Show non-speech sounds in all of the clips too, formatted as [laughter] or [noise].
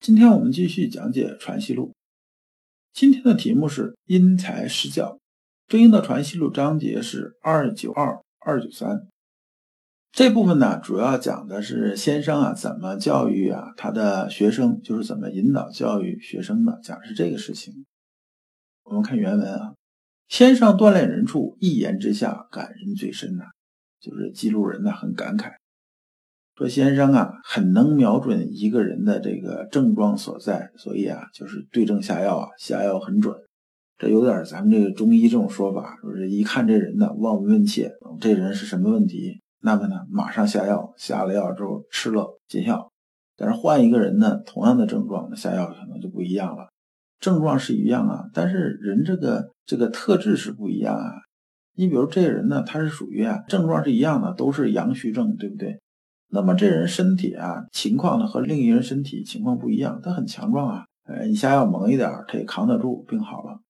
今天我们继续讲解《传习录》，今天的题目是因材施教，对应的《传习录》章节是二九二、二九三。这部分呢，主要讲的是先生啊怎么教育啊他的学生，就是怎么引导教育学生的，讲的是这个事情。我们看原文啊，先生锻炼人处，一言之下，感人最深呐，就是记录人呢很感慨。说先生啊，很能瞄准一个人的这个症状所在，所以啊，就是对症下药啊，下药很准。这有点咱们这个中医这种说法，说是一看这人呢，望闻问切，这人是什么问题，那么呢，马上下药，下了药之后吃了见效。但是换一个人呢，同样的症状，下药可能就不一样了。症状是一样啊，但是人这个这个特质是不一样啊。你比如这个人呢，他是属于啊，症状是一样的，都是阳虚症，对不对？那么这人身体啊情况呢和另一人身体情况不一样，他很强壮啊，呃，你下药猛一点，他也扛得住，病好了。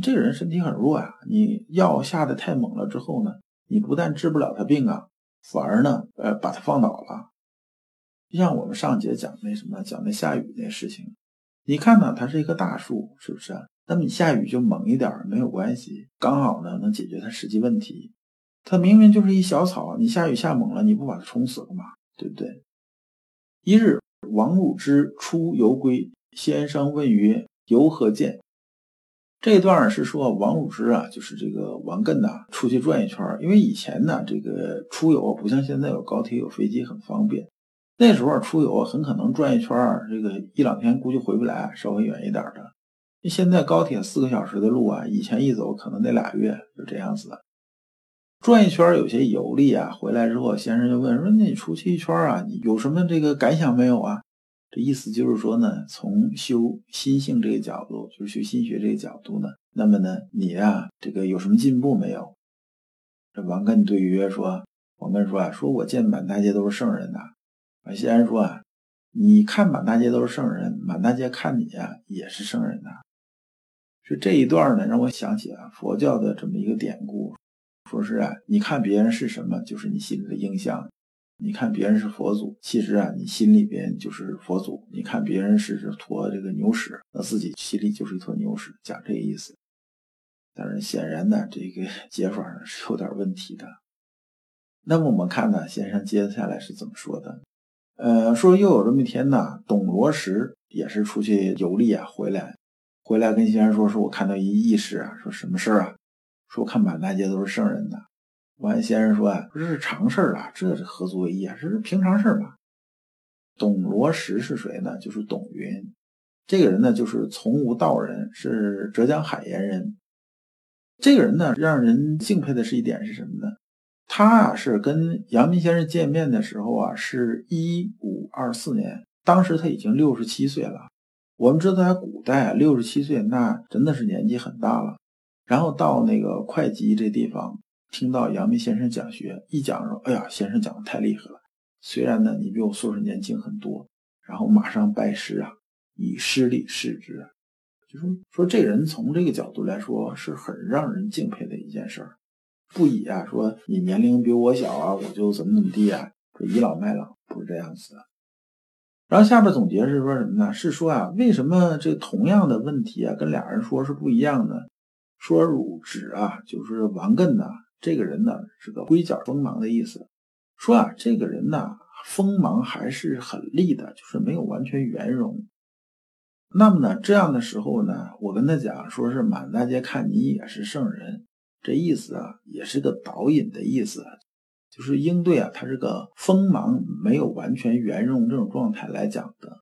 这个人身体很弱呀，你药下的太猛了之后呢，你不但治不了他病啊，反而呢，呃，把他放倒了。就像我们上节讲那什么，讲那下雨那事情，你看呢，它是一棵大树，是不是？那么你下雨就猛一点没有关系，刚好呢能解决它实际问题。它明明就是一小草，你下雨下猛了，你不把它冲死了吗？对不对？一日，王汝之出游归，先生问曰：“游何见？”这段是说王汝之啊，就是这个王艮呐，出去转一圈因为以前呢，这个出游不像现在有高铁有飞机很方便，那时候出游很可能转一圈这个一两天估计回不来，稍微远一点的。现在高铁四个小时的路啊，以前一走可能得俩月，就这样子的。转一圈有些游历啊，回来之后，先生就问说：“那你出去一圈啊，你有什么这个感想没有啊？”这意思就是说呢，从修心性这个角度，就是修心学这个角度呢，那么呢，你呀，这个有什么进步没有？这王艮对曰说：“王艮说啊，说我见满大街都是圣人呐。”啊，先生说啊，你看满大街都是圣人，满大街看你呀也是圣人呐。就这一段呢，让我想起啊佛教的这么一个典故。说是啊，你看别人是什么，就是你心里的印象。你看别人是佛祖，其实啊，你心里边就是佛祖。你看别人是坨这个牛屎，那自己心里就是一坨牛屎，讲这个意思。但是显然呢，这个 [laughs] 解法呢是有点问题的。那么我们看呢，先生接下来是怎么说的？呃，说又有这么一天呢，董罗石也是出去游历啊，回来，回来跟先生说，说我看到一义士啊，说什么事儿啊？说看满大街都是圣人呢，王先生说啊，这是常事儿啊，这是何足为意啊，这是平常事儿嘛。董罗石是谁呢？就是董云，这个人呢就是从无道人，是浙江海盐人。这个人呢，让人敬佩的是一点是什么呢？他啊是跟阳明先生见面的时候啊，是一五二四年，当时他已经六十七岁了。我们知道在古代六十七岁那真的是年纪很大了。然后到那个会稽这地方，听到阳明先生讲学，一讲说：“哎呀，先生讲的太厉害了。虽然呢，你比我岁数年轻很多。”然后马上拜师啊，以师礼示之。就说说这人从这个角度来说，是很让人敬佩的一件事儿。不以啊说你年龄比我小啊，我就怎么怎么地啊，说倚老卖老，不是这样子的。然后下边总结是说什么呢？是说啊，为什么这同样的问题啊，跟俩人说是不一样的？说汝指啊，就是王艮呐，这个人呢是个龟脚锋芒的意思。说啊，这个人呢锋芒还是很利的，就是没有完全圆融。那么呢，这样的时候呢，我跟他讲，说是满大街看你也是圣人，这意思啊，也是个导引的意思，就是应对啊，他这个锋芒没有完全圆融这种状态来讲的。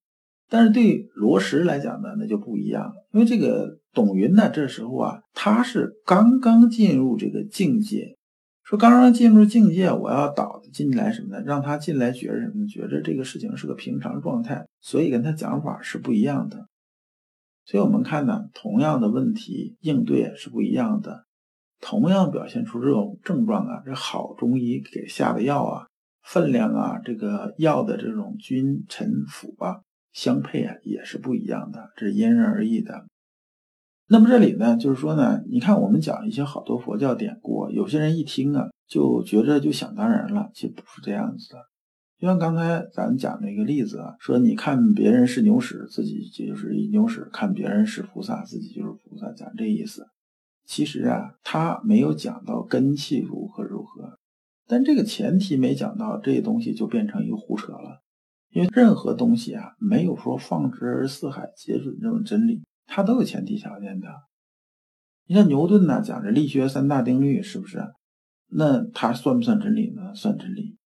但是对罗什来讲呢，那就不一样了，因为这个董云呢，这时候啊，他是刚刚进入这个境界，说刚刚进入境界，我要导进来什么呢？让他进来觉着什么？觉着这个事情是个平常状态，所以跟他讲法是不一样的。所以我们看呢，同样的问题应对是不一样的。同样表现出这种症状啊，这好中医给下的药啊，分量啊，这个药的这种君臣辅啊相配啊，也是不一样的，这是因人而异的。那么这里呢，就是说呢，你看我们讲一些好多佛教典故，有些人一听啊，就觉着就想当然了，其实不是这样子的。就像刚才咱们讲那个例子啊，说你看别人是牛屎，自己就是一牛屎；看别人是菩萨，自己就是菩萨，讲这意思。其实啊，他没有讲到根气如何如何，但这个前提没讲到，这东西就变成一个胡扯了。因为任何东西啊，没有说放之而四海皆准这种真理。它都有前提条件的，你像牛顿呢，讲这力学三大定律，是不是？那它算不算真理呢？算真理，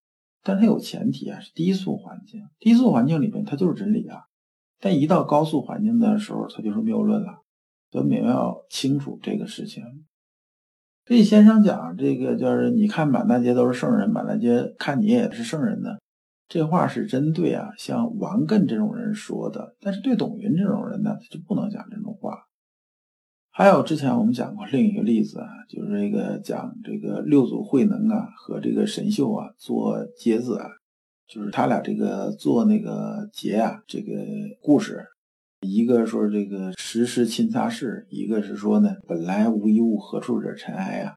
但它有前提啊，是低速环境。低速环境里面它就是真理啊，但一到高速环境的时候，它就是谬论了。所以我们要清楚这个事情。所以先生讲这个，就是你看满大街都是圣人，满大街看你也是圣人呢。这话是针对啊，像王艮这种人说的，但是对董云这种人呢，他就不能讲这种话。还有之前我们讲过另一个例子啊，就是这个讲这个六祖慧能啊和这个神秀啊做结子啊，就是他俩这个做那个结啊这个故事，一个说这个时时勤擦拭，一个是说呢本来无一物，何处惹尘埃啊。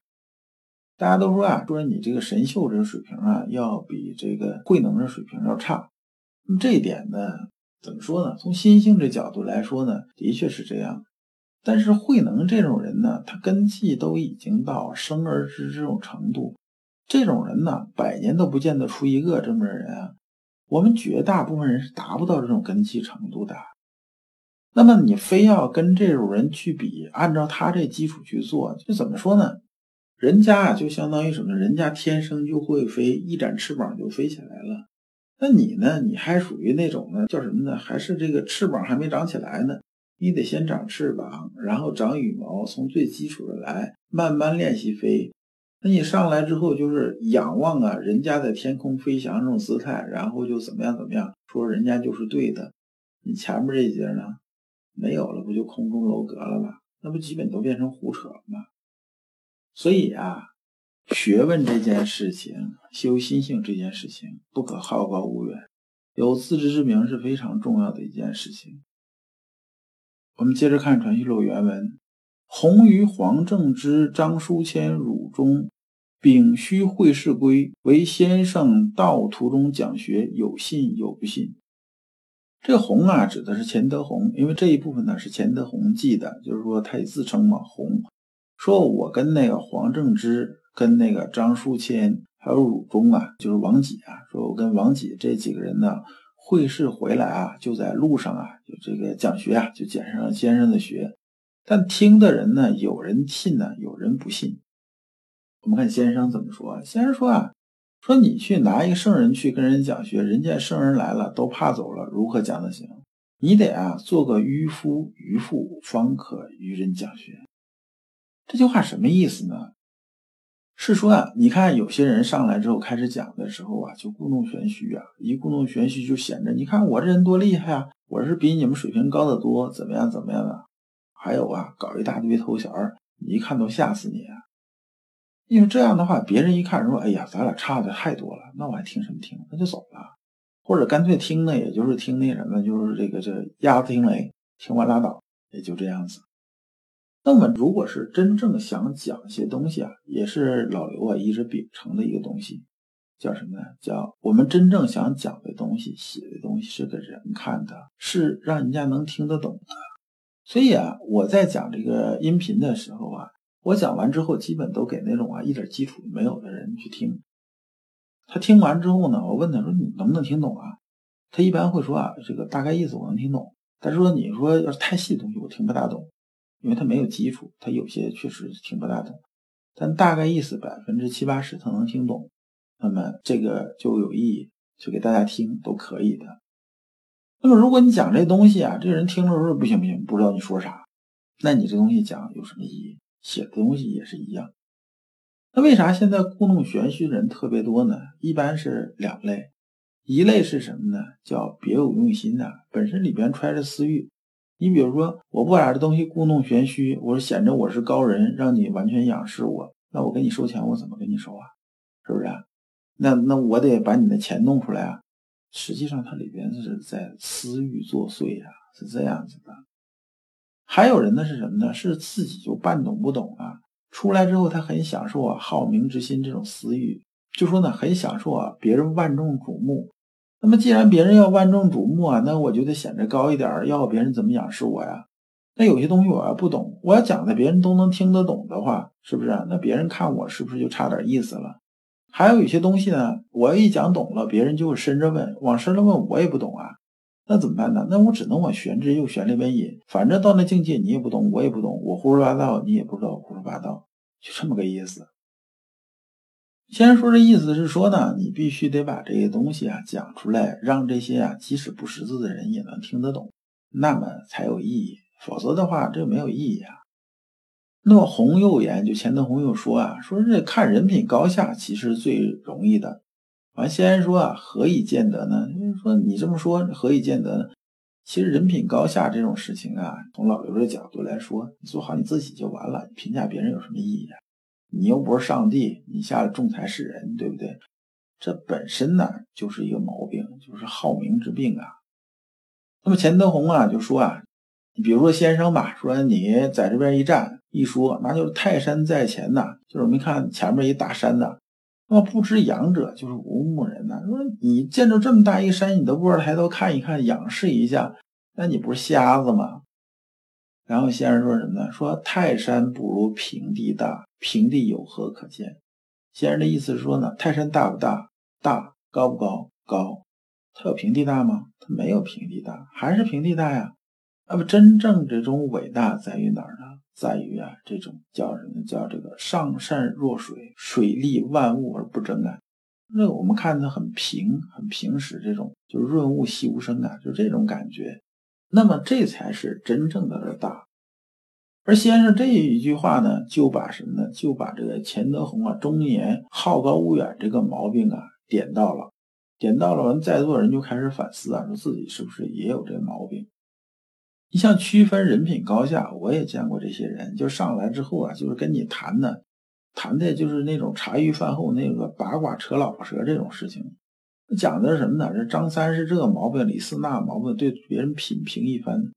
大家都说啊，说你这个神秀这个水平啊，要比这个慧能这水平要差。那么这一点呢，怎么说呢？从心性这角度来说呢，的确是这样。但是慧能这种人呢，他根气都已经到生而知这种程度，这种人呢，百年都不见得出一个这么的人啊。我们绝大部分人是达不到这种根气程度的。那么你非要跟这种人去比，按照他这基础去做，就怎么说呢？人家啊，就相当于什么？人家天生就会飞，一展翅膀就飞起来了。那你呢？你还属于那种呢？叫什么呢？还是这个翅膀还没长起来呢？你得先长翅膀，然后长羽毛，从最基础的来，慢慢练习飞。那你上来之后就是仰望啊，人家在天空飞翔这种姿态，然后就怎么样怎么样，说人家就是对的。你前面这节呢，没有了，不就空中楼阁了吗？那不基本都变成胡扯了吗？所以啊，学问这件事情，修心性这件事情，不可好高骛远，有自知之明是非常重要的一件事情。我们接着看《传习录》原文：弘于黄正之、张书谦汝中，丙戌会试归，为先生道途中讲学，有信有不信。这个弘啊，指的是钱德洪，因为这一部分呢是钱德洪记的，就是说他也自称嘛，洪。说，我跟那个黄正之、跟那个张书谦，还有汝中啊，就是王己啊，说我跟王己这几个人呢，会试回来啊，就在路上啊，就这个讲学啊，就捡上先生的学。但听的人呢，有人信呢，有人不信。我们看先生怎么说？先生说啊，说你去拿一个圣人去跟人讲学，人家圣人来了都怕走了，如何讲得行？你得啊，做个渔夫渔妇，方可与人讲学。这句话什么意思呢？是说啊，你看有些人上来之后开始讲的时候啊，就故弄玄虚啊，一故弄玄虚就显着，你看我这人多厉害啊，我是比你们水平高得多，怎么样怎么样的？还有啊，搞一大堆头衔儿，你一看都吓死你啊！因为这样的话，别人一看说，哎呀，咱俩差的太多了，那我还听什么听？那就走了，或者干脆听呢，也就是听那什么，就是这个这鸭子听雷，听完拉倒，也就这样子。那么，如果是真正想讲一些东西啊，也是老刘啊一直秉承的一个东西，叫什么呢？叫我们真正想讲的东西、写的东西是给人看的，是让人家能听得懂的。所以啊，我在讲这个音频的时候啊，我讲完之后，基本都给那种啊一点基础没有的人去听。他听完之后呢，我问他说：“你能不能听懂啊？”他一般会说：“啊，这个大概意思我能听懂。”但是说你说要是太细的东西，我听不大懂。因为他没有基础，他有些确实听不大懂，但大概意思百分之七八十他能听懂，那么这个就有意义，就给大家听都可以的。那么如果你讲这东西啊，这个人听了说不行不行，不知道你说啥，那你这东西讲有什么意义？写的东西也是一样。那为啥现在故弄玄虚的人特别多呢？一般是两类，一类是什么呢？叫别有用心的，本身里边揣着私欲。你比如说，我不把这东西故弄玄虚，我是显着我是高人，让你完全仰视我，那我给你收钱，我怎么给你收啊？是不是？那那我得把你的钱弄出来啊。实际上，它里边是在私欲作祟啊，是这样子的。还有人呢是什么呢？是自己就半懂不懂啊。出来之后，他很享受啊，好名之心这种私欲，就说呢，很享受啊，别人万众瞩目。那么既然别人要万众瞩目啊，那我就得显得高一点，要别人怎么仰视我呀？那有些东西我要不懂，我要讲的别人都能听得懂的话，是不是？那别人看我是不是就差点意思了？还有有些东西呢，我要一讲懂了，别人就会深着问，往深了问，我也不懂啊，那怎么办呢？那我只能往玄之又玄里边引，反正到那境界你也不懂，我也不懂，我胡说八道，你也不知道胡说八道。就这么个意思。先说这意思是说呢，你必须得把这些东西啊讲出来，让这些啊即使不识字的人也能听得懂，那么才有意义。否则的话，这没有意义啊。那么洪又言，就钱德洪又说啊，说这看人品高下其实最容易的。完，先生说啊，何以见得呢？就是说你这么说，何以见得呢？其实人品高下这种事情啊，从老刘的角度来说，你做好你自己就完了，你评价别人有什么意义啊？你又不是上帝，你下来仲裁世人，对不对？这本身呢就是一个毛病，就是好名之病啊。那么钱德洪啊就说啊，你比如说先生吧，说你在这边一站一说，那就是泰山在前呐，就是我们看前面一大山呐。那么不知仰者，就是无目人呐。说你见着这么大一山，你都不知道抬头看一看，仰视一下，那你不是瞎子吗？然后先生说什么呢？说泰山不如平地大，平地有何可见？先生的意思是说呢，泰山大不大？大，高不高？高。它有平地大吗？它没有平地大，还是平地大呀？那么真正这种伟大在于哪儿呢？在于啊，这种叫什么？叫这个上善若水，水利万物而不争啊。那我们看它很平，很平实，这种就润物细无声啊，就这种感觉。那么这才是真正的大。而先生这一句话呢，就把什么呢？就把这个钱德洪啊，中年好高骛远这个毛病啊，点到了，点到了。完，在座人就开始反思啊，说自己是不是也有这毛病？你像区分人品高下，我也见过这些人，就上来之后啊，就是跟你谈呢，谈的就是那种茶余饭后那个八卦扯老婆舌这种事情。讲的是什么呢？这张三是这个毛病，李四那毛病，对别人品评一番，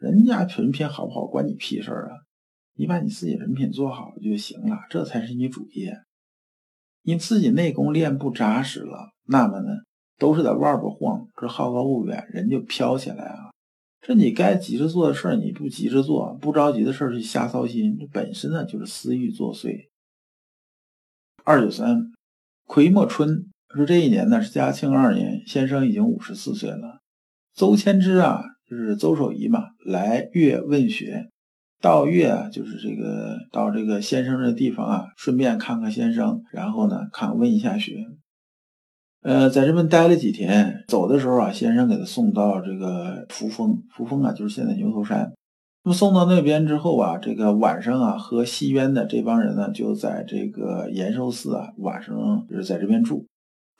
人家人品好不好关你屁事啊？你把你自己人品做好就行了，这才是你主业。你自己内功练不扎实了，那么呢，都是在外边晃，这好高骛远，人就飘起来啊。这你该急着做的事儿，你不急着做，不着急的事儿去瞎操心，这本身呢就是私欲作祟。二九三，癸末春，说这一年呢是嘉庆二年，先生已经五十四岁了。邹谦之啊，就是邹守仪嘛，来粤问学，到粤啊，就是这个到这个先生的地方啊，顺便看看先生，然后呢看问一下学。呃，在这边待了几天，走的时候啊，先生给他送到这个扶风，扶风啊，就是现在牛头山。那么送到那边之后啊，这个晚上啊，和西渊的这帮人呢，就在这个延寿寺啊，晚上就是在这边住。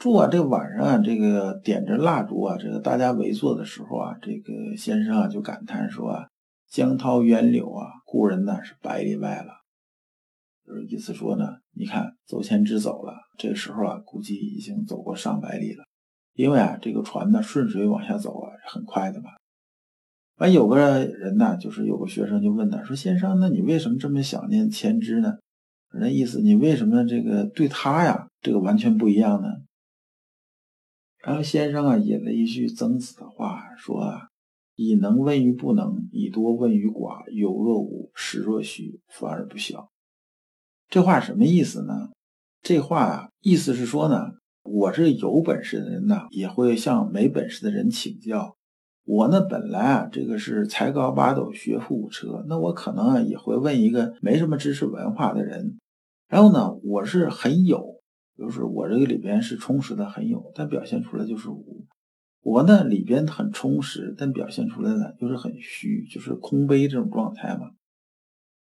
住啊，这晚上啊，这个点着蜡烛啊，这个大家围坐的时候啊，这个先生啊就感叹说啊：“江涛源柳啊，故人呢是百里外了。”就是意思说呢，你看邹谦之走了，这个时候啊，估计已经走过上百里了。因为啊，这个船呢顺水往下走啊，很快的嘛。完有个人呢，就是有个学生就问他说：“先生，那你为什么这么想念谦之呢？那意思你为什么这个对他呀，这个完全不一样呢？”然后先生啊引了一句曾子的话说：“以能问于不能，以多问于寡，有若无，实若虚，反而不小。”这话什么意思呢？这话啊，意思是说呢，我这有本事的人呢，也会向没本事的人请教。我呢，本来啊，这个是才高八斗，学富五车，那我可能啊，也会问一个没什么知识文化的人。然后呢，我是很有，就是我这个里边是充实的很有，但表现出来就是无。我呢，里边很充实，但表现出来呢，就是很虚，就是空杯这种状态嘛。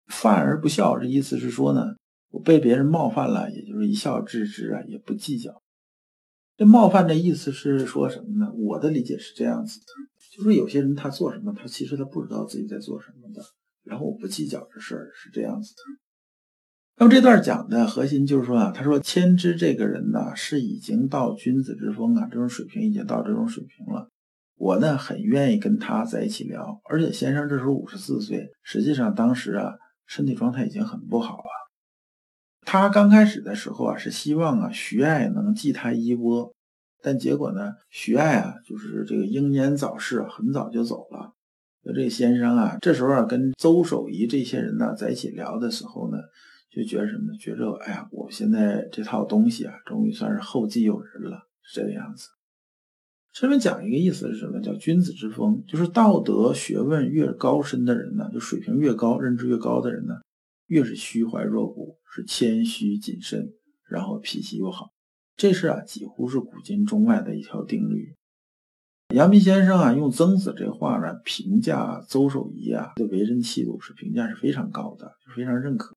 犯而不笑，这意思是说呢。我被别人冒犯了，也就是一笑置之啊，也不计较。这冒犯的意思是说什么呢？我的理解是这样子的，就是有些人他做什么，他其实他不知道自己在做什么的，然后我不计较这事儿是这样子的。那么这段讲的核心就是说啊，他说千之这个人呢是已经到君子之风啊，这种水平已经到这种水平了。我呢很愿意跟他在一起聊，而且先生这时候五十四岁，实际上当时啊身体状态已经很不好了。他刚开始的时候啊是希望啊徐爱能继他衣钵，但结果呢徐爱啊就是这个英年早逝，很早就走了。那这个先生啊这时候啊跟邹守仪这些人呢在一起聊的时候呢，就觉得什么呢？觉着哎呀，我现在这套东西啊，终于算是后继有人了，是这个样子。这边讲一个意思是什么？叫君子之风，就是道德学问越高深的人呢，就水平越高、认知越高的人呢，越是虚怀若谷，是谦虚谨慎，然后脾气又好。这是啊，几乎是古今中外的一条定律。杨明先生啊，用曾子这话呢评价邹守仪啊的为人气度，是评价是非常高的，就非常认可。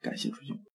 感谢出去。